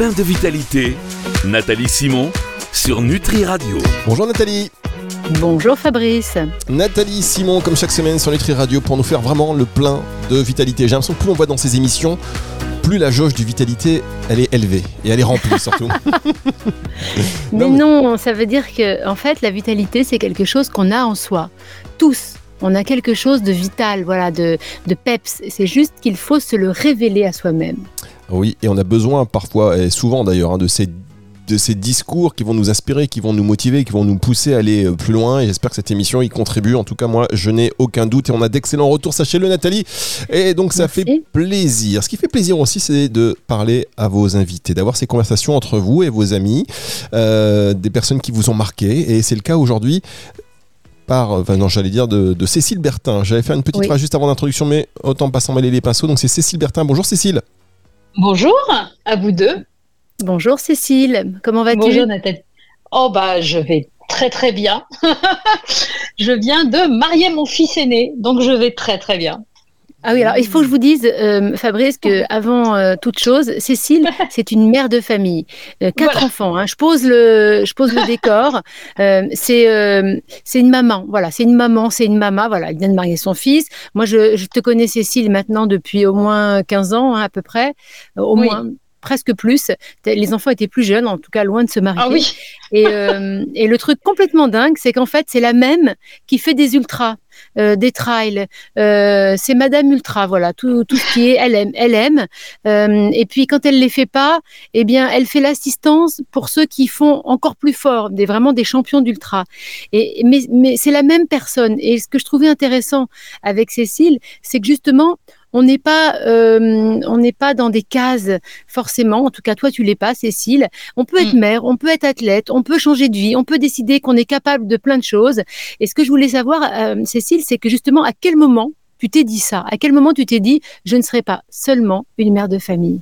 plein de vitalité, Nathalie Simon sur Nutri Radio. Bonjour Nathalie. Bonjour Fabrice. Nathalie Simon, comme chaque semaine sur Nutri Radio, pour nous faire vraiment le plein de vitalité. J'ai l'impression que plus on voit dans ces émissions, plus la jauge de vitalité, elle est élevée et elle est remplie surtout. mais non, ça veut dire que en fait, la vitalité, c'est quelque chose qu'on a en soi, tous. On a quelque chose de vital, voilà, de, de peps. C'est juste qu'il faut se le révéler à soi-même. Oui, et on a besoin parfois, et souvent d'ailleurs, hein, de ces de ces discours qui vont nous inspirer, qui vont nous motiver, qui vont nous pousser à aller euh, plus loin. Et j'espère que cette émission y contribue. En tout cas, moi, je n'ai aucun doute. Et on a d'excellents retours, sachez-le, Nathalie. Et donc, ça fait plaisir. Ce qui fait plaisir aussi, c'est de parler à vos invités, d'avoir ces conversations entre vous et vos amis, euh, des personnes qui vous ont marqué. Et c'est le cas aujourd'hui par, enfin non, j'allais dire de, Cécile Bertin. J'avais fait une petite phrase juste avant l'introduction, mais autant pas s'en mêler les pinceaux. Donc c'est Cécile Bertin. Bonjour Cécile. Bonjour à vous deux. Bonjour Cécile, comment vas-tu? Bonjour Nathalie. Oh bah je vais très très bien. je viens de marier mon fils aîné, donc je vais très très bien. Ah oui, alors il faut que je vous dise, euh, Fabrice, que avant euh, toute chose, Cécile, c'est une mère de famille, euh, quatre enfants. Hein. Je pose le, je pose le décor. c'est, c'est une maman. Voilà, c'est une maman, c'est une maman. Voilà, elle vient de marier son fils. Moi, je, je te connais Cécile maintenant depuis au moins 15 ans, hein, à peu près, au moins presque plus. Les enfants étaient plus jeunes, en tout cas loin de se marier. Ah oui. et, et, le truc complètement dingue, c'est qu'en fait, c'est la même qui fait des ultras. Euh, des trails. Euh, c'est Madame Ultra, voilà, tout, tout, ce qui est elle aime, elle aime. Euh, et puis quand elle les fait pas, eh bien, elle fait l'assistance pour ceux qui font encore plus fort, des vraiment des champions d'ultra. Et mais, mais c'est la même personne. Et ce que je trouvais intéressant avec Cécile, c'est que justement on n'est pas, euh, on n'est pas dans des cases forcément. En tout cas, toi, tu l'es pas, Cécile. On peut être mm. mère, on peut être athlète, on peut changer de vie, on peut décider qu'on est capable de plein de choses. Et ce que je voulais savoir, euh, Cécile, c'est que justement, à quel moment tu t'es dit ça? À quel moment tu t'es dit, je ne serai pas seulement une mère de famille?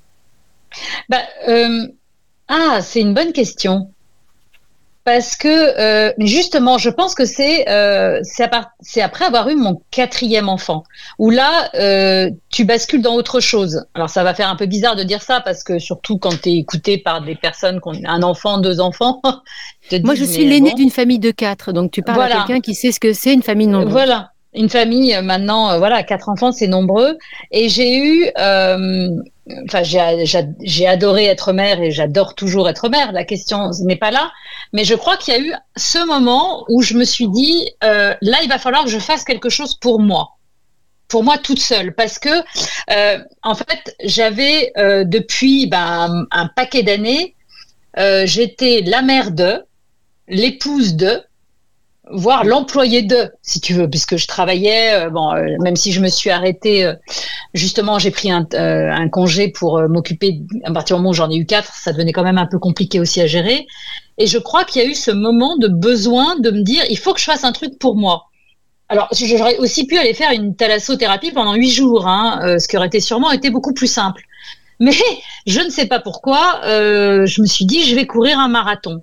Bah, euh, Ah, c'est une bonne question parce que euh, justement, je pense que c'est euh, c'est après avoir eu mon quatrième enfant où là euh, tu bascules dans autre chose. Alors ça va faire un peu bizarre de dire ça parce que surtout quand tu es écouté par des personnes qui ont un enfant, deux enfants. Moi, je suis l'aînée d'une famille de quatre, donc tu parles à quelqu'un qui sait ce que c'est une famille nombreuse. Voilà une famille euh, maintenant, euh, voilà, quatre enfants, c'est nombreux. Et j'ai eu, euh, enfin, j'ai adoré être mère et j'adore toujours être mère. La question n'est pas là, mais je crois qu'il y a eu ce moment où je me suis dit, là, il va falloir que je fasse quelque chose pour moi pour moi toute seule parce que en fait j'avais depuis ben, un paquet d'années j'étais la mère de l'épouse de voire l'employé de, si tu veux, puisque je travaillais. Euh, bon, euh, même si je me suis arrêtée, euh, justement, j'ai pris un, congé pour m'occuper. À partir du moment où j'en ai eu quatre, ça devenait quand même un peu compliqué aussi à gérer. Et je crois qu'il y a eu ce moment de besoin de me dire, il faut que je fasse un truc pour moi. Alors, j'aurais aussi pu aller faire une thalassothérapie pendant huit jours, hein, ce qui aurait sûrement été beaucoup plus simple. Mais je ne sais pas pourquoi, je me suis dit, je vais courir un marathon.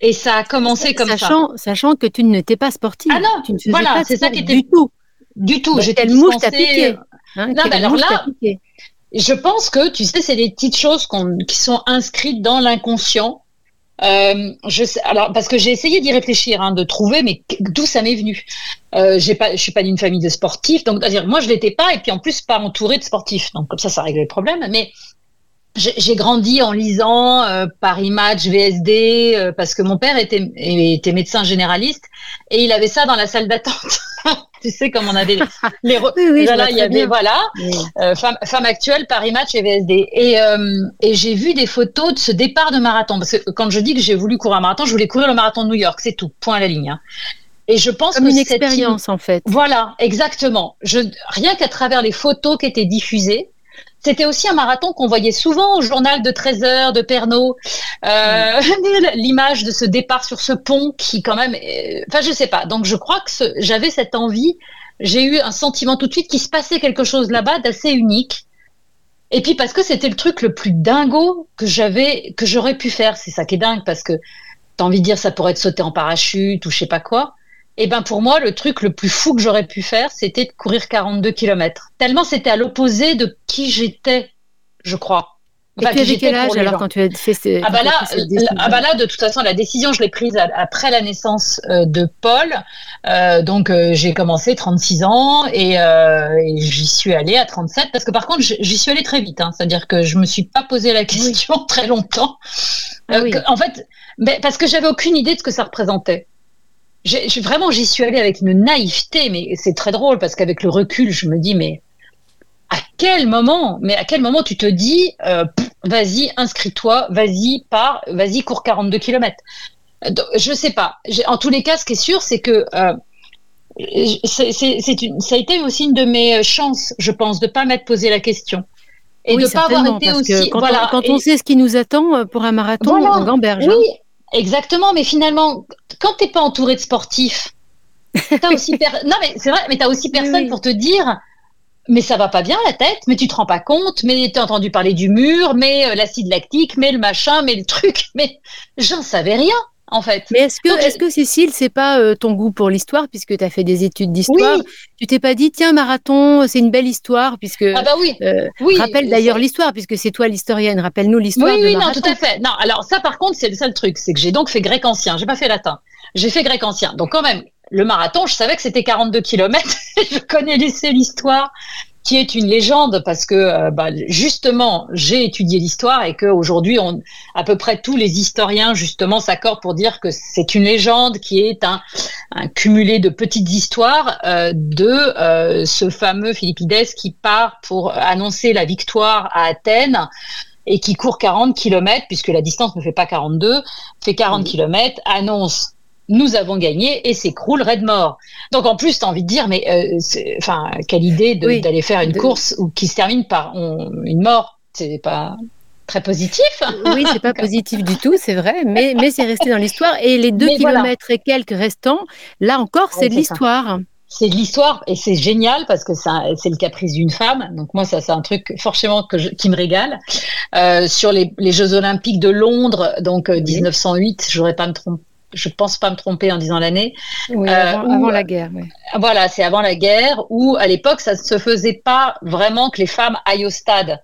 Et ça a commencé comme sachant, ça. Sachant que tu n'étais pas sportive. Ah non, tu ne voilà, c'est ça qui était du tout. Du tout. J'étais quelle mouche t'a piqué hein, Non, mais alors là, je pense que tu sais, c'est des petites choses qui sont inscrites dans l'inconscient. Euh, je sais, alors parce que j'ai essayé d'y réfléchir, hein, de trouver, mais d'où ça m'est venu? Euh, j'ai pas, je suis pas d'une famille de sportifs, donc à dire moi je l'étais pas, et puis en plus pas entourée de sportifs, donc comme ça ça réglait le problème. Mais j'ai grandi en lisant euh, Paris Match, VSD, euh, parce que mon père était, était médecin généraliste et il avait ça dans la salle d'attente. tu sais, comme on avait les, oui, voilà, il y avait voilà, euh, femme, femme, actuelle, Paris Match et VSD. Et, et j'ai vu des photos de ce départ de marathon, parce que quand je dis que j'ai voulu courir un marathon, je voulais courir le marathon de New York, c'est tout, point à la ligne. Hein. Et je pense Comme une expérience en fait. Voilà, exactement. Je, rien qu'à travers les photos qui étaient diffusées, c'était aussi un marathon qu'on voyait souvent au journal de 13 heures de Pernod. Euh, L'image de ce départ sur ce pont qui quand même... Enfin, je sais pas. Donc, je crois que j'avais cette envie. J'ai eu un sentiment tout de suite qu'il se passait quelque chose là-bas d'assez unique. Et puis parce que c'était le truc le plus dingo que j'avais, que j'aurais pu faire. C'est ça qui est dingue parce que t'as envie de dire ça pourrait être sauter en parachute ou je sais pas quoi. Et ben pour moi, le truc le plus fou que j'aurais pu faire, c'était de courir 42 km. Tellement c'était à l'opposé de qui j'étais, je crois. Et tu avais quel âge alors quand tu as fait ah bah, là, ah bah là, de toute façon, la décision, je l'ai prise après la naissance euh, de Paul. Euh, donc, euh, j'ai commencé 36 ans et, j'y suis allée à 37 parce que par contre, j'y suis allée très vite. Hein. C'est-à-dire que je me suis pas posé la question très longtemps. Ah en fait, mais parce que j'avais aucune idée de ce que ça représentait. J'ai, vraiment, j'y suis allée avec une naïveté, mais c'est très drôle parce qu'avec le recul, je me dis, mais à quel moment, mais à quel moment tu te dis, euh, vas-y, inscris-toi, vas-y, pars, vas-y, cours 42 km. Je sais pas. En tous les cas, ce qui est sûr, c'est que euh, c'est, une, ça a été aussi une de mes chances, je pense, de pas m'être posé la question. Et de pas avoir été aussi. Quand, voilà, on, quand on sait ce qui nous attend euh, pour un marathon, en gamberge. Hein. Exactement. Mais finalement, quand t'es pas entouré de sportifs, t'as aussi non mais c'est vrai, mais t'as aussi personne pour te dire mais ça va pas bien la tête, mais tu te rends pas compte, mais t'as entendu parler du mur, mais euh, l'acide lactique, mais le machin, mais le truc, mais j'en savais rien en fait. Mais est-ce que, est-ce que Cécile, c'est pas euh, ton goût pour l'histoire, puisque tu as fait des études d'histoire? Tu t'es pas dit, tiens, marathon, c'est une belle histoire, puisque. Ah bah oui. Euh, oui rappelle d'ailleurs l'histoire, puisque c'est toi l'historienne. Rappelle-nous l'histoire. Oui, oui, non, tout à fait. Non, alors ça, par contre, c'est le seul truc, c'est que j'ai donc fait grec ancien. J'ai pas fait latin. J'ai fait grec ancien. Donc quand même, le marathon, je savais que c'était 42 km. je connais l'histoire qui est une légende parce que euh, bah, justement j'ai étudié l'histoire et qu'aujourd'hui on à peu près tous les historiens justement s'accordent pour dire que c'est une légende qui est un, un cumulé de petites histoires euh, de euh, ce fameux Philippides qui part pour annoncer la victoire à Athènes et qui court 40 km puisque la distance ne fait pas 42 fait 40 km annonce nous avons gagné et s'écroule Redmore. Donc en plus, tu as envie de dire, mais euh, enfin, quelle idée d'aller faire une course où, qui se termine par une mort. C'est pas très positif. Oui, c'est pas positif du tout, c'est vrai, mais, mais c'est resté dans l'histoire. Et les deux kilomètres et quelques restants, là encore, c'est de l'histoire. C'est de l'histoire et c'est génial parce que c'est le caprice d'une femme. Donc moi, ça c'est un truc forcément que qui me régale. Euh, sur les, Jeux Olympiques de Londres, donc 1908, je j'aurais pas me tromper je pense pas me tromper en disant l'année. Oui, avant, euh, la guerre. Voilà, c'est avant la guerre où à l'époque ça ne se faisait pas vraiment que les femmes aillent au stade.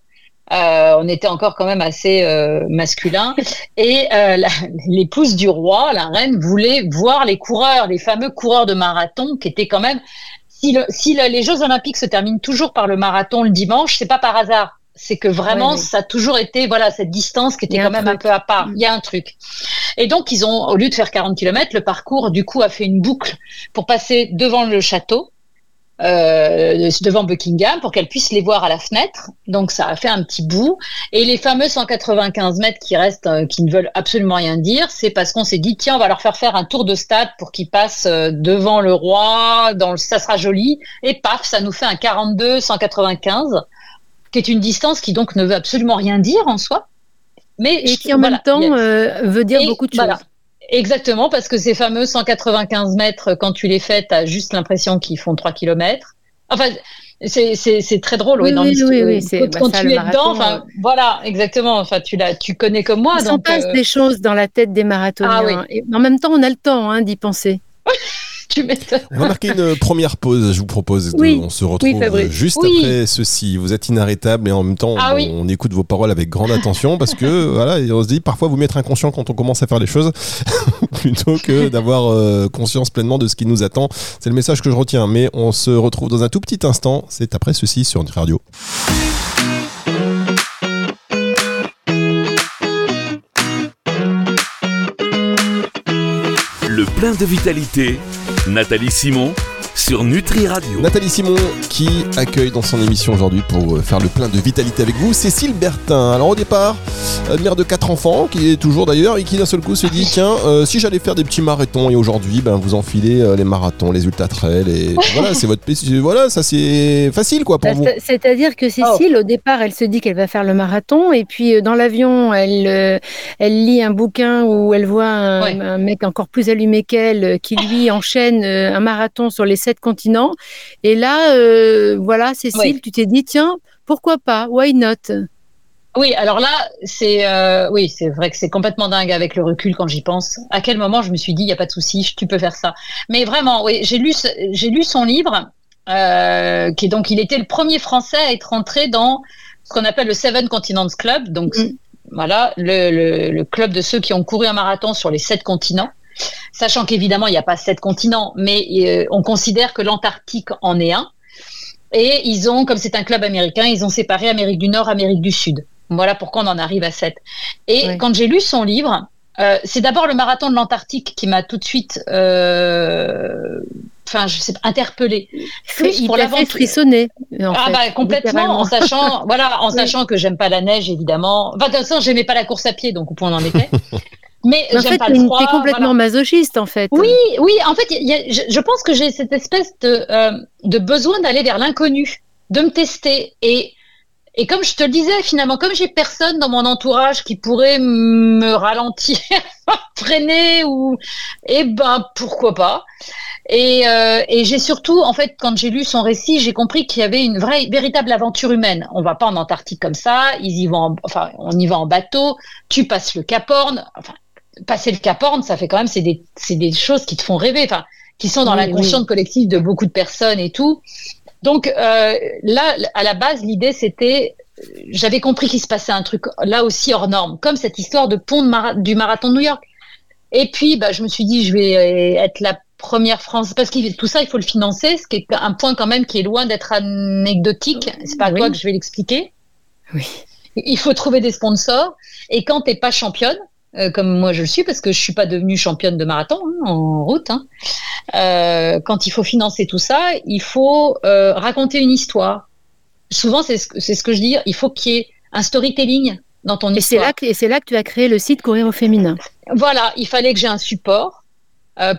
Euh, on était encore quand même assez euh, masculin et l'épouse du roi, la reine, voulait voir les coureurs, les fameux coureurs de marathon qui étaient quand même. Si, le, si les Jeux Olympiques se terminent toujours par le marathon le dimanche, c'est pas par hasard c'est que vraiment ça a toujours été voilà cette distance qui était quand même un peu à part. Mm. Il y a un truc. Et donc ils ont au lieu de faire 40 km, le parcours du coup a fait une boucle pour passer devant le château. Euh, devant Buckingham pour qu'elle puisse les voir à la fenêtre. Donc ça a fait un petit bout. Et les fameux 195 mètres qui restent, euh, qui ne veulent absolument rien dire, c'est parce qu'on s'est dit tiens on va leur faire faire un tour de stade pour qu'ils passent euh, devant le roi, dans le, ça sera joli. Et paf, ça nous fait un 42 195 qui est une distance qui donc ne veut absolument rien dire en soi, mais et qui en même temps euh, veut dire beaucoup de choses. Exactement, parce que ces fameux 195 mètres, quand tu les fais, tu as juste l'impression qu'ils font 3 km. Enfin, c'est très drôle, oui, dans oui, oui, oui, quand, tu es dedans, euh, voilà, exactement. Enfin, tu l'as, tu connais comme moi. Il s'en passe euh, des choses dans la tête des marathoniens. Ah, et en même temps, on a le temps hein, d'y penser. On va marquer une première pause, je vous propose. on se retrouve juste après ceci. Vous êtes inarrêtable et en même temps, ah on, écoute vos paroles avec grande attention parce que voilà, on se dit parfois vous mettre inconscient quand on commence à faire les choses plutôt que d'avoir euh, conscience pleinement de ce qui nous attend. C'est le message que je retiens. Mais on se retrouve dans un tout petit instant. C'est après ceci sur notre radio. Plein de vitalité. Nathalie Simon sur Nutri Radio. Nathalie Simon qui accueille dans son émission aujourd'hui pour euh, faire le plein de vitalité avec vous, Cécile Bertin. Alors au départ, euh, mère de quatre enfants, qui est toujours d'ailleurs, et qui d'un seul coup se dit tiens, euh, si j'allais faire des petits marathons, et aujourd'hui, ben, vous enfilez les marathons, les ultra trails, et voilà, c'est votre voilà, ça c'est facile quoi pour bah, vous. C'est-à-dire que Cécile, oh. au départ, elle se dit qu'elle va faire le marathon, et puis dans l'avion, elle, elle lit un bouquin où elle voit un, un mec encore plus allumé qu'elle qui lui enchaîne un marathon sur les sept continents. Et là, euh, voilà, Cécile, tu t'es dit, tiens, pourquoi pas? Why not? Oui, alors là, c'est euh, oui, c'est vrai que c'est complètement dingue avec le recul quand j'y pense. À quel moment je me suis dit, il y a pas de souci, tu peux faire ça. Mais vraiment, oui, j'ai lu, j'ai lu son livre, euh, qui est donc, il était le premier Français à être entré dans ce qu'on appelle le Seven Continents Club. Donc, Mm. voilà, le, le- le club de ceux qui ont couru un marathon sur les sept continents. Sachant qu'évidemment, il n'y a pas sept continents, mais euh, on considère que l'Antarctique en est un. Et ils ont, comme c'est un club américain, ils ont séparé Amérique du Nord, Amérique du Sud. Voilà pourquoi on en arrive à sept. Et quand j'ai lu son livre, euh, c'est d'abord le marathon de l'Antarctique qui m'a tout de suite, euh, enfin, je sais pas, interpellée. Plus il pour t'a fait frissonner. en Ah fait, bah complètement, en sachant, voilà, en Oui. sachant que j'aime pas la neige évidemment. Enfin, de toute façon, j'aimais pas la course à pied, donc au point on en était. Mais Mais en fait, pas t'es complètement voilà. masochiste, en fait. Oui, oui. En fait, il y a- je, je pense que j'ai cette espèce de, euh, de besoin d'aller vers l'inconnu, de me tester. Et, et comme je te le disais, finalement, comme j'ai personne dans mon entourage qui pourrait me ralentir, freiner ou, eh ben pourquoi pas. Et, euh, et j'ai surtout, en fait, quand j'ai lu son récit, j'ai compris qu'il y avait une vraie, véritable aventure humaine. On va pas en Antarctique comme ça. Ils y vont, en- enfin, on y va en bateau. Tu passes le Cap Horn. Enfin, passer le Cap Horn, ça fait quand même, c'est des, c'est des choses qui te font rêver, enfin, qui sont dans Oui, l'inconscient collectif de beaucoup de personnes et tout. Donc euh, là, à la base, l'idée c'était, j'avais compris qu'il se passait un truc là aussi hors norme, comme cette histoire de pont de mara- du marathon de New York. Et puis, bah, je me suis dit, je vais euh, être la première France, parce que tout ça, il faut le financer, ce qui est un point quand même qui est loin d'être anecdotique. C'est pas à Oui. toi que je vais l'expliquer. Oui. Il faut trouver des sponsors. Et quand t'es pas championne, euh, comme moi je le suis, parce que je suis pas devenue championne de marathon hein, en route, hein, euh, quand il faut financer tout ça, il faut euh, raconter une histoire. Souvent, c'est ce, ce que je dis, il faut qu'il y ait un storytelling dans ton Et c'est histoire. là, que- et c'est là que tu as créé le site Courir au féminin. Voilà, il fallait que j'ai un support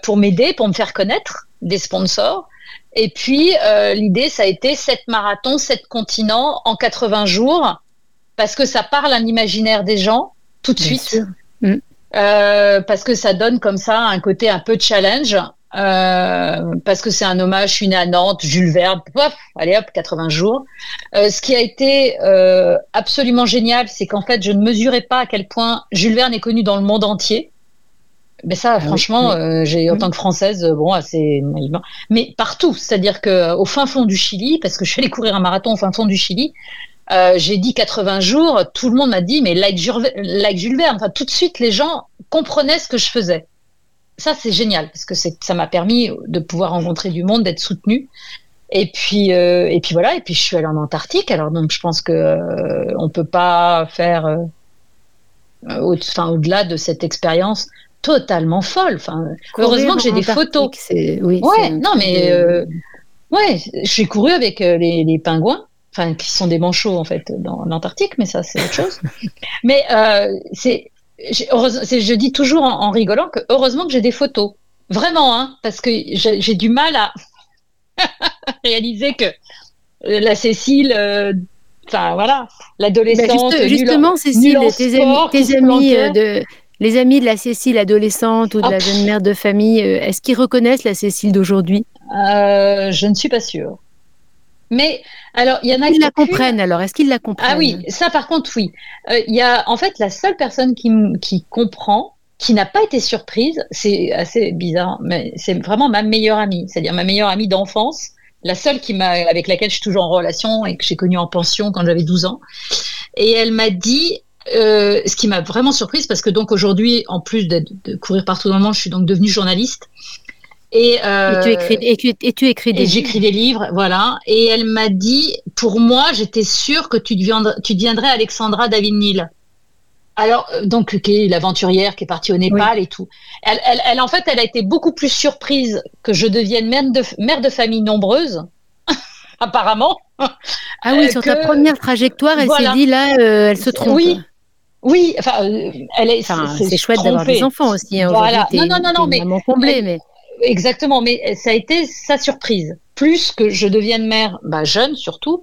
pour m'aider, pour me faire connaître, des sponsors. Et puis, l'idée, ça a été sept marathons, sept continents en 80 jours, parce que ça parle à l'imaginaire des gens tout de Bien suite. sûr. Euh, parce que ça donne comme ça un côté un peu challenge. euh, parce que c'est un hommage, je suis à Nantes, Jules Verne, pof, allez hop, 80 jours. Euh, ce qui a été absolument génial, c'est qu'en fait, je ne mesurais pas à quel point Jules Verne est connu dans le monde entier. Mais ça, Ah franchement, oui. j'ai en Oui. tant que française, bon, c'est mais partout, c'est-à-dire que au fin fond du Chili, parce que je suis allée courir un marathon au fin fond du Chili, euh, j'ai dit 80 jours, tout le monde m'a dit mais like Jules, like Jules Verne. Enfin, tout de suite, les gens comprenaient ce que je faisais. Ça, c'est génial parce que ça m'a permis de pouvoir rencontrer du monde, d'être soutenue. Et puis, euh, et puis voilà. Et puis, je suis allée en Antarctique. Alors donc, je pense que euh, on peut pas faire euh, au, enfin, au-delà de cette expérience totalement folle. Enfin, heureusement que j'ai des photos. Oui, Ouais, non, mais euh, ouais, j'ai couru avec euh, les, les pingouins, enfin qui sont des manchots en fait dans l'Antarctique, mais ça c'est autre chose. mais euh, c'est, je dis toujours en, en rigolant que heureusement que j'ai des photos, vraiment, hein, parce que j'ai du mal à réaliser que euh, la Cécile, euh, enfin voilà, Bah, l'adolescente, juste- justement, Cécile, tes sport, amis, tes amis de, les amis de la Cécile adolescente ou de Hop. la jeune mère de famille, est-ce qu'ils reconnaissent la Cécile d'aujourd'hui? Euh, je ne suis pas sûre. Mais alors, il y en a Ils la qu'une- comprennent alors Est-ce qu'ils la comprennent? Ah oui, ça par contre, oui. Euh, Il y a en fait la seule personne qui, qui comprend, qui n'a pas été surprise, c'est assez bizarre, mais c'est vraiment ma meilleure amie, c'est-à-dire ma meilleure amie d'enfance, la seule qui m'a, avec laquelle je suis toujours en relation et que j'ai connue en pension quand j'avais 12 ans. Et elle m'a dit, euh, ce qui m'a vraiment surprise, parce que donc aujourd'hui, en plus de, de courir partout dans le monde, je suis donc devenue journaliste. Et, euh, Et tu écris, et tu, et tu écris des et j'écris des livres, voilà. Et elle m'a dit, pour moi, j'étais sûre que tu deviendrais, tu deviendrais Alexandra David Neal. Alors, euh, donc, qui est l'aventurière qui est partie au Népal et tout. Elle, elle, elle, en fait, elle a été beaucoup plus surprise que je devienne mère de, mère de famille nombreuse, apparemment. Ah oui, euh, sur que- ta première trajectoire, elle Voilà. s'est dit là, euh, elle se trompe. Oui, Oui, enfin, elle est. Enfin, c'est- chouette d'avoir des enfants aussi. Hein, Voilà. Non, non, non, non, mais- comblée, mais Exactement, mais ça a été sa surprise. Plus que je devienne mère, bah, jeune surtout.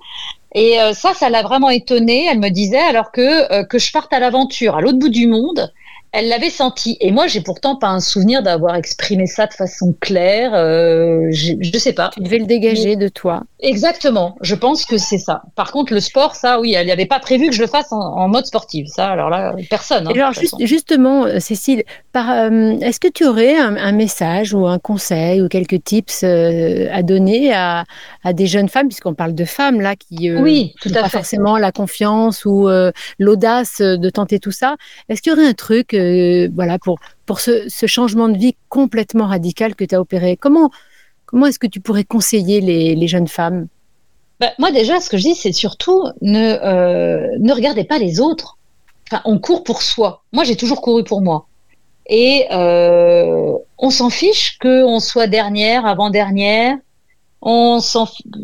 Et euh, ça, ça l'a vraiment étonnée. Elle me disait, alors que, euh, que je parte à l'aventure à l'autre bout du monde, elle l'avait senti. Et moi, j'ai pourtant pas un souvenir d'avoir exprimé ça de façon claire. Euh, je, sais pas. Tu devais le dégager de toi. Exactement. Je pense que c'est ça. Par contre, le sport, ça, oui, elle n'avait pas prévu que je le fasse en, mode sportif. Ça, alors là, personne. Hein, alors, justement, euh, Cécile, euh, est-ce que tu aurais un, message ou un conseil ou quelques tips à donner à, des jeunes femmes, puisqu'on parle de femmes là qui oui, tout à pas forcément la confiance ou l'audace de tenter tout ça. Est-ce qu'il y aurait un truc voilà, pour, pour ce, changement de vie complètement radical que tu as opéré Comment, comment est-ce que tu pourrais conseiller les, jeunes femmes? Bah, Moi, déjà, ce que je dis, c'est surtout ne, euh, ne regardez pas les autres. Enfin, on court pour soi. Moi, j'ai toujours couru pour moi. Et euh, on s'en fiche qu'on soit dernière, avant-dernière. On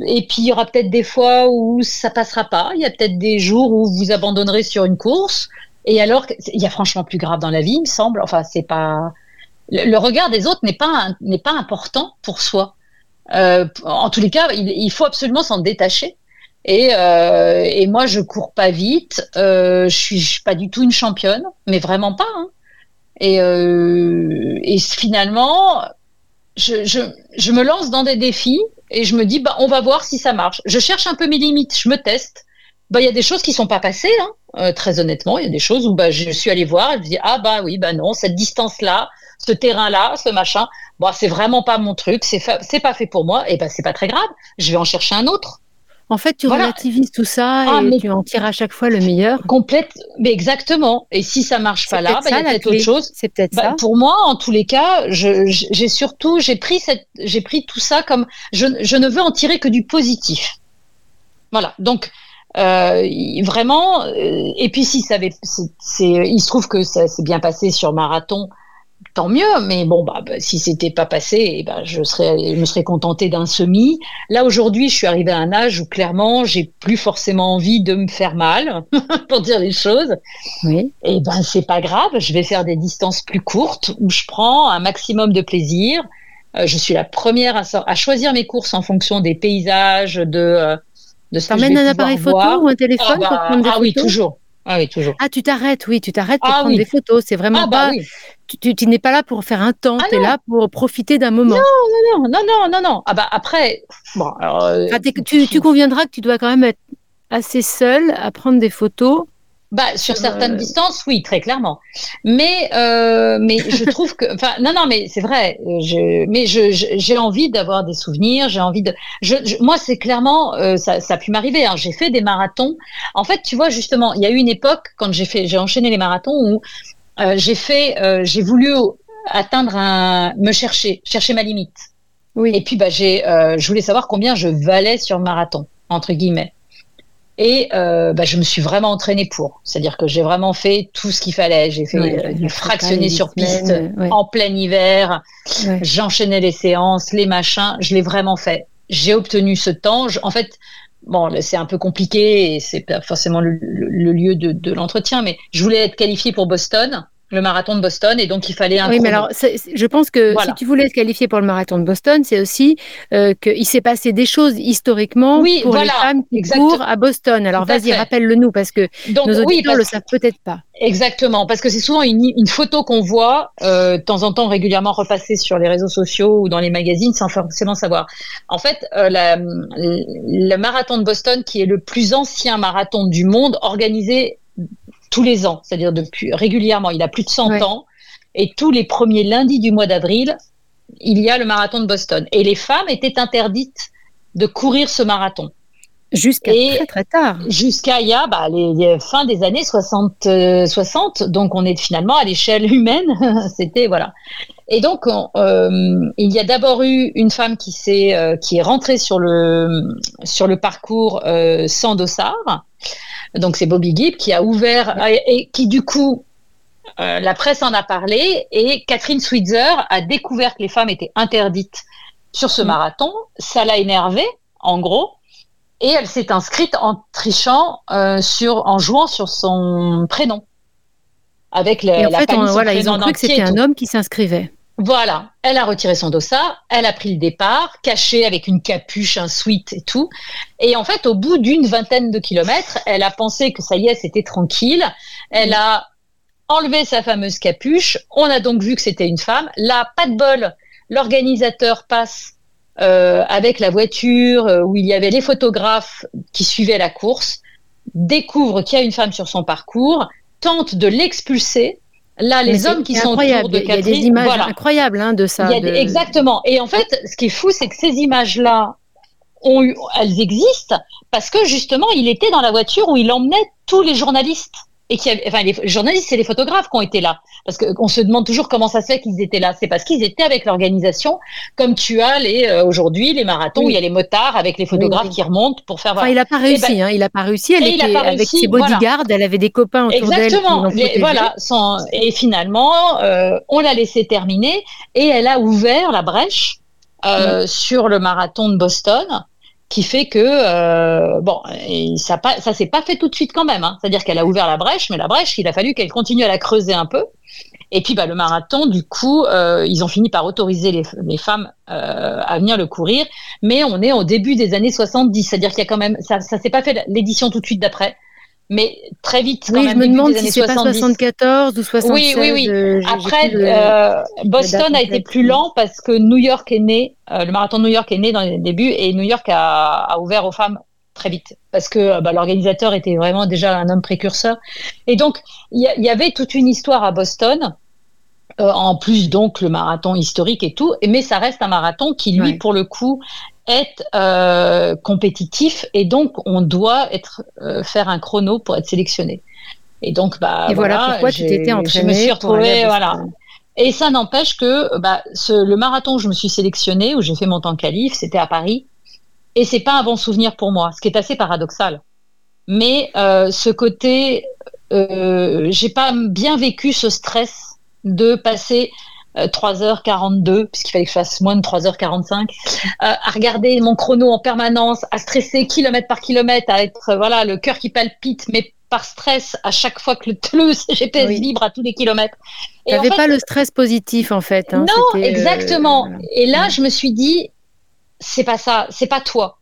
Et puis, il y aura peut-être des fois où ça passera pas. Il y a peut-être des jours où vous abandonnerez sur une course. Et alors, il y a franchement plus grave dans la vie, il me semble. Enfin, c'est pas le, regard des autres n'est pas n'est pas important pour soi. Euh, en tous les cas, il, faut absolument s'en détacher. Et, euh, et, moi, je cours pas vite. Euh, je suis, suis pas du tout une championne, mais vraiment pas. Hein. Et, euh, et finalement, je, je, je, me lance dans des défis et je me dis, bah, on va voir si ça marche. Je cherche un peu mes limites, je me teste. Bah, il y a des choses qui sont pas passées. Hein. Euh, très honnêtement. Il y a des choses où bah, je suis allée voir et je me dis ah bah oui bah non cette distance là, ce terrain là, ce machin, bon c'est vraiment pas mon truc, c'est c'est pas fait pour moi et bah c'est pas très grave, je vais en chercher un autre. En fait, tu relativises tout ça ah, et tu en tires à chaque fois le meilleur. Complète, mais exactement. Et si ça marche pas là, bah, il y a peut-être autre chose. C'est peut-être bah, ça. Pour moi, en tous les cas, j'ai surtout, j'ai pris cette, j'ai pris tout ça comme, je, je ne veux en tirer que du positif. Voilà. Donc, euh, vraiment, euh, et puis si ça avait, c'est, il se trouve que ça s'est bien passé sur marathon, tant mieux. Mais bon, bah, bah si c'était pas passé, eh ben, je serais, je me serais contentée d'un semi. Là aujourd'hui, je suis arrivée à un âge où clairement, j'ai plus forcément envie de me faire mal, pour dire les choses. Oui. Et ben c'est pas grave, je vais faire des distances plus courtes où je prends un maximum de plaisir. Euh, je suis la première à, à, choisir mes courses en fonction des paysages, de de T'emmènes un appareil photo ou un téléphone ah, pour bah, prendre des ah photos oui, toujours. Ah oui, toujours. Ah, tu t'arrêtes, oui, tu t'arrêtes pour ah prendre des photos. C'est vraiment ah, bah pas. Tu, tu, n'es pas là pour faire un temps, tu es là pour profiter d'un moment. Non, non, non, non, non, non. Ah bah après, bon, alors, euh, tu, tu conviendras que tu dois quand même être assez seul à prendre des photos bah, sur certaines distances, oui, très clairement. Mais, euh, mais je trouve que, enfin, non, non, mais c'est vrai. Je, mais je, j'ai envie d'avoir des souvenirs. J'ai envie de. Je, moi, c'est clairement, euh, ça, ça a pu m'arriver. Hein. J'ai fait des marathons. En fait, tu vois, justement, il y a eu une époque quand j'ai fait, j'ai enchaîné les marathons où euh, j'ai fait, euh, j'ai voulu atteindre un, me chercher, chercher ma limite. Oui. Et puis, bah, j'ai, euh, je voulais savoir combien je valais sur marathon entre guillemets. Et euh, bah, je me suis vraiment entraînée pour. C'est-à-dire que j'ai vraiment fait tout ce qu'il fallait. J'ai fait euh, du fractionné sur piste en plein hiver. J'enchaînais les séances, les machins. Je l'ai vraiment fait. J'ai obtenu ce temps. en fait, bon, c'est un peu compliqué et c'est pas forcément le, lieu de, de l'entretien, mais je voulais être qualifiée pour Boston le marathon de Boston et donc il fallait un. Oui, mais alors je pense que si tu voulais te qualifier pour le marathon de Boston, c'est aussi euh, qu'il s'est passé des choses historiquement pour les femmes qui courent à Boston. Alors vas-y, rappelle-le nous parce que nos auditeurs ne le savent peut-être pas. Exactement, parce que c'est souvent une, une photo qu'on voit euh, de temps en temps régulièrement repassée sur les réseaux sociaux ou dans les magazines sans forcément savoir. En fait, euh, la, le marathon de Boston, qui est le plus ancien marathon du monde, organisé tous les ans, c'est-à-dire depuis régulièrement. Il a plus de 100 ans. Et tous les premiers lundis du mois d'avril, il y a le marathon de Boston. Et les femmes étaient interdites de courir ce marathon. Jusqu'à très très tard. Jusqu'à il y a bah, les, fins des années 60, 60. Euh, donc on est finalement à l'échelle humaine. C'était voilà. Et donc euh, il y a d'abord eu une femme qui s'est euh, qui est rentrée sur le sur le parcours sans dossard. Donc c'est Bobby Gibb qui a ouvert et qui du coup euh, la presse en a parlé et Catherine Switzer a découvert que les femmes étaient interdites sur ce mm. marathon. Ça l'a énervée, en gros, et elle s'est inscrite en trichant euh, sur, en jouant sur son prénom. Avec la, et en fait, voilà, ils ont cru que c'était un homme qui s'inscrivait. Voilà, elle a retiré son dossard, elle a pris le départ, caché avec une capuche, un sweat et tout. Et en fait, au bout d'une vingtaine de kilomètres, elle a pensé que ça y est, c'était tranquille. Elle a enlevé sa fameuse capuche. On a donc vu que c'était une femme. Là, pas de bol, l'organisateur passe euh, avec la voiture euh, où il y avait les photographes qui suivaient la course, découvre qu'il y a une femme sur son parcours, tente de l'expulser. Là, les hommes qui sont autour de Catherine, il y a des images incroyables hein, de ça. Il y a des, exactement. Et en fait, ce qui est fou, c'est que ces images-là, ont eu, elles existent parce que justement, il était dans la voiture où il emmenait tous les journalistes et qui enfin les journalistes et les photographes qui ont été là. Parce qu'on se demande toujours comment ça se fait qu'ils étaient là. C'est parce qu'ils étaient avec l'organisation comme tu as les euh, aujourd'hui les marathons où il y a les motards avec les photographes qui remontent pour faire enfin, il a pas réussi eh ben, hein, il a pas réussi. Elle était avec ses bodyguards. Elle avait des copains autour d'elle exactement. voilà sans, et finalement euh, on l'a laissé terminer et elle a ouvert la brèche euh, sur le marathon de Boston qui fait que euh, bon, ça s'est pas fait tout de suite quand même. Hein. C'est-à-dire qu'elle a ouvert la brèche, mais la brèche, il a fallu qu'elle continue à la creuser un peu. Et puis bah, le marathon, du coup, euh, ils ont fini par autoriser les, les femmes euh, à venir le courir, mais on est au début des années 70, c'est-à-dire qu'il y a quand même, ça, ça s'est pas fait l'édition tout de suite d'après mais très vite quand oui, même. je me demande si c'est pas 74 ou 76. Oui, oui, oui. Euh, Après, euh, Boston a été plus lent parce que New York est né, euh, le marathon de New York est né dans les débuts et New York a, a ouvert aux femmes très vite parce que bah, l'organisateur était vraiment déjà un homme précurseur. Et donc, il y, y, avait toute une histoire à Boston. en plus donc le marathon historique et tout, mais ça reste un marathon qui lui ouais. pour le coup être euh, compétitif et donc on doit être euh, faire un chrono pour être sélectionné. Et donc bah et voilà, voilà pourquoi tu t'étais entraîné. Je me suis retrouvée voilà. Et ça n'empêche que bah, ce, le marathon où je me suis sélectionnée, où j'ai fait mon temps qualif, c'était à Paris. Et c'est pas un bon souvenir pour moi, ce qui est assez paradoxal. Mais euh, ce côté, j'ai pas bien vécu ce stress de passer 3h42, puisqu'il fallait que je fasse moins de 3h45, euh, à regarder mon chrono en permanence, à stresser kilomètre par kilomètre, à être voilà le cœur qui palpite, mais par stress à chaque fois que le, le GPS oui. vibre à tous les kilomètres. Tu n'avais pas le stress positif en fait. Hein, non, exactement. Euh, Et là, je me suis dit, c'est pas ça, c'est pas toi,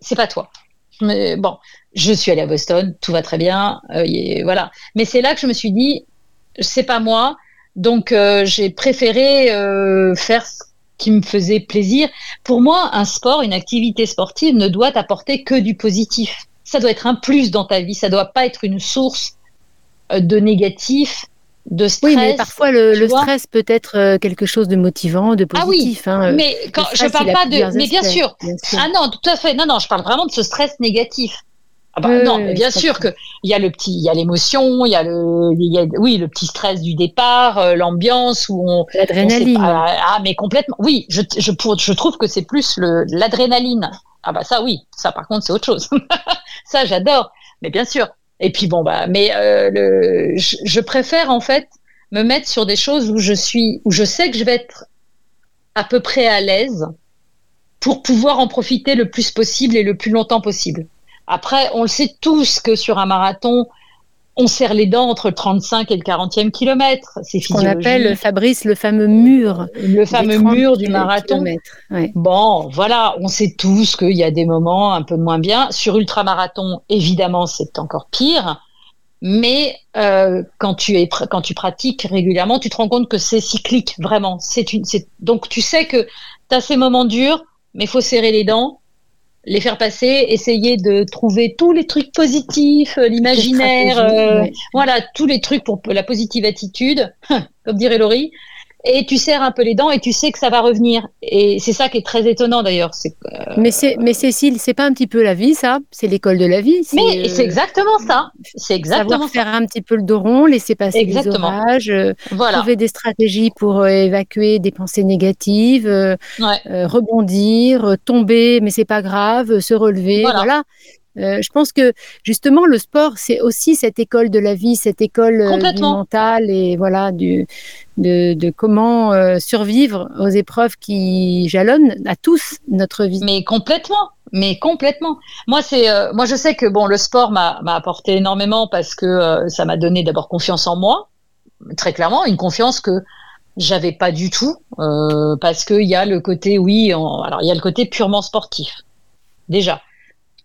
c'est pas toi. Mais bon, je suis allée à Boston, tout va très bien, euh, et voilà. Mais c'est là que je me suis dit, c'est pas moi donc euh, j'ai préféré euh, faire ce qui me faisait plaisir. Pour moi, un sport, une activité sportive ne doit apporter que du positif. Ça doit être un plus dans ta vie, ça doit pas être une source euh, de négatif, de stress. Oui, mais parfois le, le stress peut être quelque chose de motivant, de positif. Ah oui, hein. mais quand stress, je parle pas de, mais bien sûr. bien sûr. Ah non, tout à fait. Non, non, je parle vraiment de ce stress négatif. Ah bah, non, mais bien sûr que il y a le petit, il y a l'émotion, il y a le, y a, oui, le petit stress du départ, euh, l'ambiance où on l'adrénaline. Ah, mais complètement. Oui, je, je, pour, je trouve que c'est plus le l'adrénaline. Ah bah ça, oui, ça par contre c'est autre chose. ça j'adore, mais bien sûr. Et puis bon bah, mais euh, le, je, je préfère en fait me mettre sur des choses où je suis, où je sais que je vais être à peu près à l'aise pour pouvoir en profiter le plus possible et le plus longtemps possible. Après, on le sait tous que sur un marathon, on serre les dents entre le 35 et le 40e kilomètre. C'est ce qu'on appelle, Fabrice, le fameux mur. Le fameux mur du marathon. Ouais. Bon, voilà, on sait tous qu'il y a des moments un peu moins bien. Sur ultramarathon, évidemment, c'est encore pire. Mais euh, quand tu es quand tu pratiques régulièrement, tu te rends compte que c'est cyclique, vraiment. C'est donc tu sais que tu as ces moments durs, mais il faut serrer les dents les faire passer, essayer de trouver tous les trucs positifs, l'imaginaire, euh, ouais. voilà, tous les trucs pour la positive attitude, comme dirait Laurie. Et tu serres un peu les dents et tu sais que ça va revenir. Et c'est ça qui est très étonnant d'ailleurs. Euh... Mais, mais Cécile, c'est pas un petit peu la vie, ça? C'est l'école de la vie. Mais euh... c'est exactement ça. C'est exactement Savoir faire un petit peu le dos rond, laisser passer exactement. les orages, euh, voilà. trouver des stratégies pour évacuer des pensées négatives, ouais. rebondir, tomber, mais c'est pas grave, se relever. Voilà. voilà. Euh, je pense que justement le sport c'est aussi cette école de la vie, cette école euh, du mental et voilà du de, de comment euh, survivre aux épreuves qui jalonnent à tous notre vie. Mais complètement, mais complètement. Moi c'est euh, moi je sais que bon le sport m'a m'a apporté énormément parce que ça m'a donné d'abord confiance en moi, très clairement une confiance que j'avais pas du tout parce que il y a le côté oui alors il y a le côté purement sportif déjà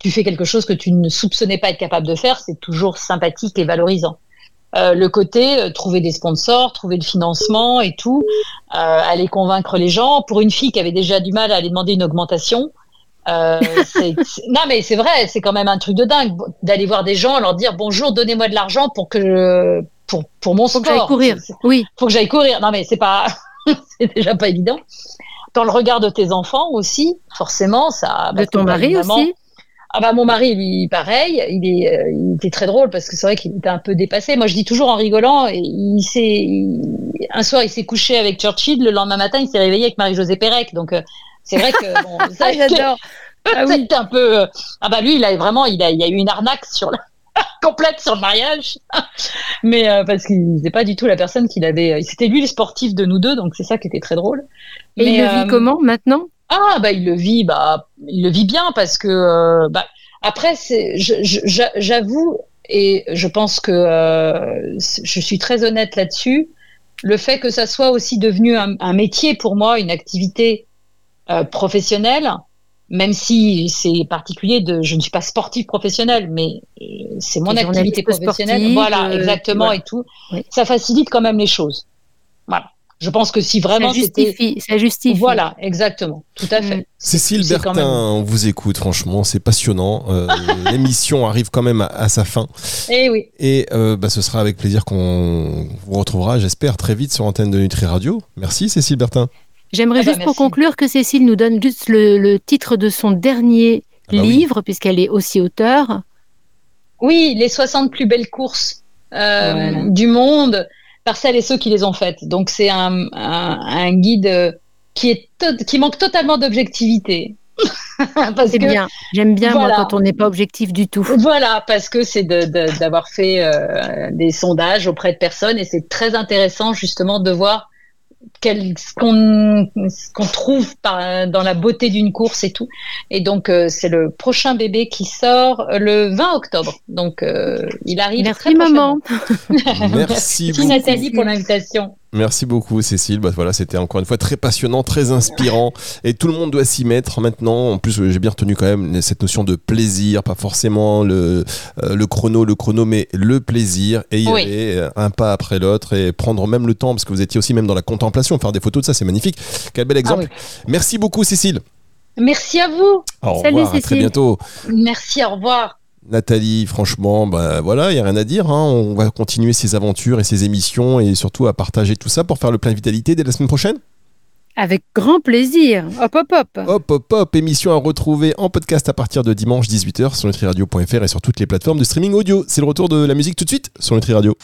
tu fais quelque chose que tu ne soupçonnais pas être capable de faire, c'est toujours sympathique et valorisant. euh, le côté euh, trouver des sponsors, trouver le financement et tout, euh, aller convaincre les gens. Pour une fille qui avait déjà du mal à aller demander une augmentation, euh, c'est- c'est- non mais c'est vrai, c'est quand même un truc de dingue d'aller voir des gens, leur dire bonjour, donnez-moi de l'argent pour que je, pour pour mon Faut que sport. j'aille courir. Oui. faut que j'aille courir. Non, mais c'est pas, c'est déjà pas évident. Dans le regard de tes enfants aussi, forcément, ça. De ton t'as mari maman- aussi. Ah bah mon mari, lui, pareil. Il est, euh, il était très drôle parce que c'est vrai qu'il était un peu dépassé. Moi, je dis toujours en rigolant. Il s'est, il- un soir, il s'est couché avec Churchill. Le lendemain matin, il s'est réveillé avec Marie-Josée Pérec. Donc, euh, c'est vrai que bon, ça Ah, j'adore. Ah oui. un peu. euh, Ah bah lui, il a vraiment, il a, il a eu une arnaque sur la complète sur le mariage, mais euh, parce qu'il n'était pas du tout la personne qu'il avait. C'était lui le sportif de nous deux, donc c'est ça qui était très drôle. Et il Mais, le euh, vit comment maintenant? Ah bah il le vit, bah il le vit bien parce que euh, bah après c'est, j'avoue et je pense que euh, je suis très honnête là-dessus. Le fait que ça soit aussi devenu un, un métier pour moi, une activité euh, professionnelle, même si c'est particulier de, je ne suis pas sportive professionnelle, mais euh, c'est mon activité professionnelle. sportive, voilà, euh, exactement voilà. et tout. Oui. Ça facilite quand même les choses. Voilà. Je pense que si vraiment Ça c'était, justifie. Ça justifie. voilà, exactement, tout à fait. Mm. Cécile Bertin, même- on vous écoute, franchement, c'est passionnant. Euh, L'émission arrive quand même à, à sa fin. Eh oui. Et euh, bah, ce sera avec plaisir qu'on vous retrouvera, j'espère, très vite sur l'antenne de Nutri Radio. Merci Cécile Bertin. J'aimerais Ah bah, juste pour conclure que Cécile nous donne juste le, le titre de son dernier Ah bah oui. livre, puisqu'elle est aussi auteure. Oui, les 60 plus belles courses euh, Voilà. du monde par celles et ceux qui les ont faites. Donc c'est un, un, un guide euh, qui est qui manque totalement d'objectivité. parce C'est que bien. J'aime bien, Voilà. moi, quand on n'est pas objectif du tout. voilà, parce que c'est de- de- d'avoir fait euh, des sondages auprès de personnes et c'est très intéressant justement de voir quel, ce qu'on ce qu'on trouve par, dans la beauté d'une course et tout. Et donc euh, c'est le prochain bébé qui sort le 20 octobre. Donc euh, il arrive très Merci, maman. prochainement. Merci Merci beaucoup. Nathalie pour l'invitation. Merci beaucoup Cécile. Bah, voilà, c'était encore une fois très passionnant, très inspirant et tout le monde doit s'y mettre maintenant. En plus, euh, j'ai bien retenu quand même cette notion de plaisir, pas forcément le, euh, le chrono, le chrono, mais le plaisir et y Oui. aller euh, un pas après l'autre et prendre même le temps parce que vous étiez aussi même dans la contemplation, faire des photos de ça, c'est magnifique. Quel bel exemple. Ah Merci beaucoup Cécile. Merci à vous. Au Salut, revoir, à très bientôt. Merci, au revoir. Nathalie, franchement, bah voilà, il n'y a rien à dire. hein. On va continuer ces aventures et ces émissions et surtout à partager tout ça pour faire le plein de vitalité dès la semaine prochaine. Avec grand plaisir. Hop, hop, hop. Hop, hop, hop, émission à retrouver en podcast à partir de dimanche 18h sur nutriradio.fr et sur toutes les plateformes de streaming audio. C'est le retour de la musique tout de suite sur Nutri Radio.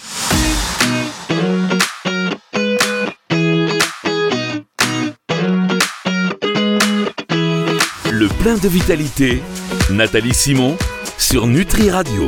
Le plein de vitalité, Nathalie Simon sur Nutri Radio.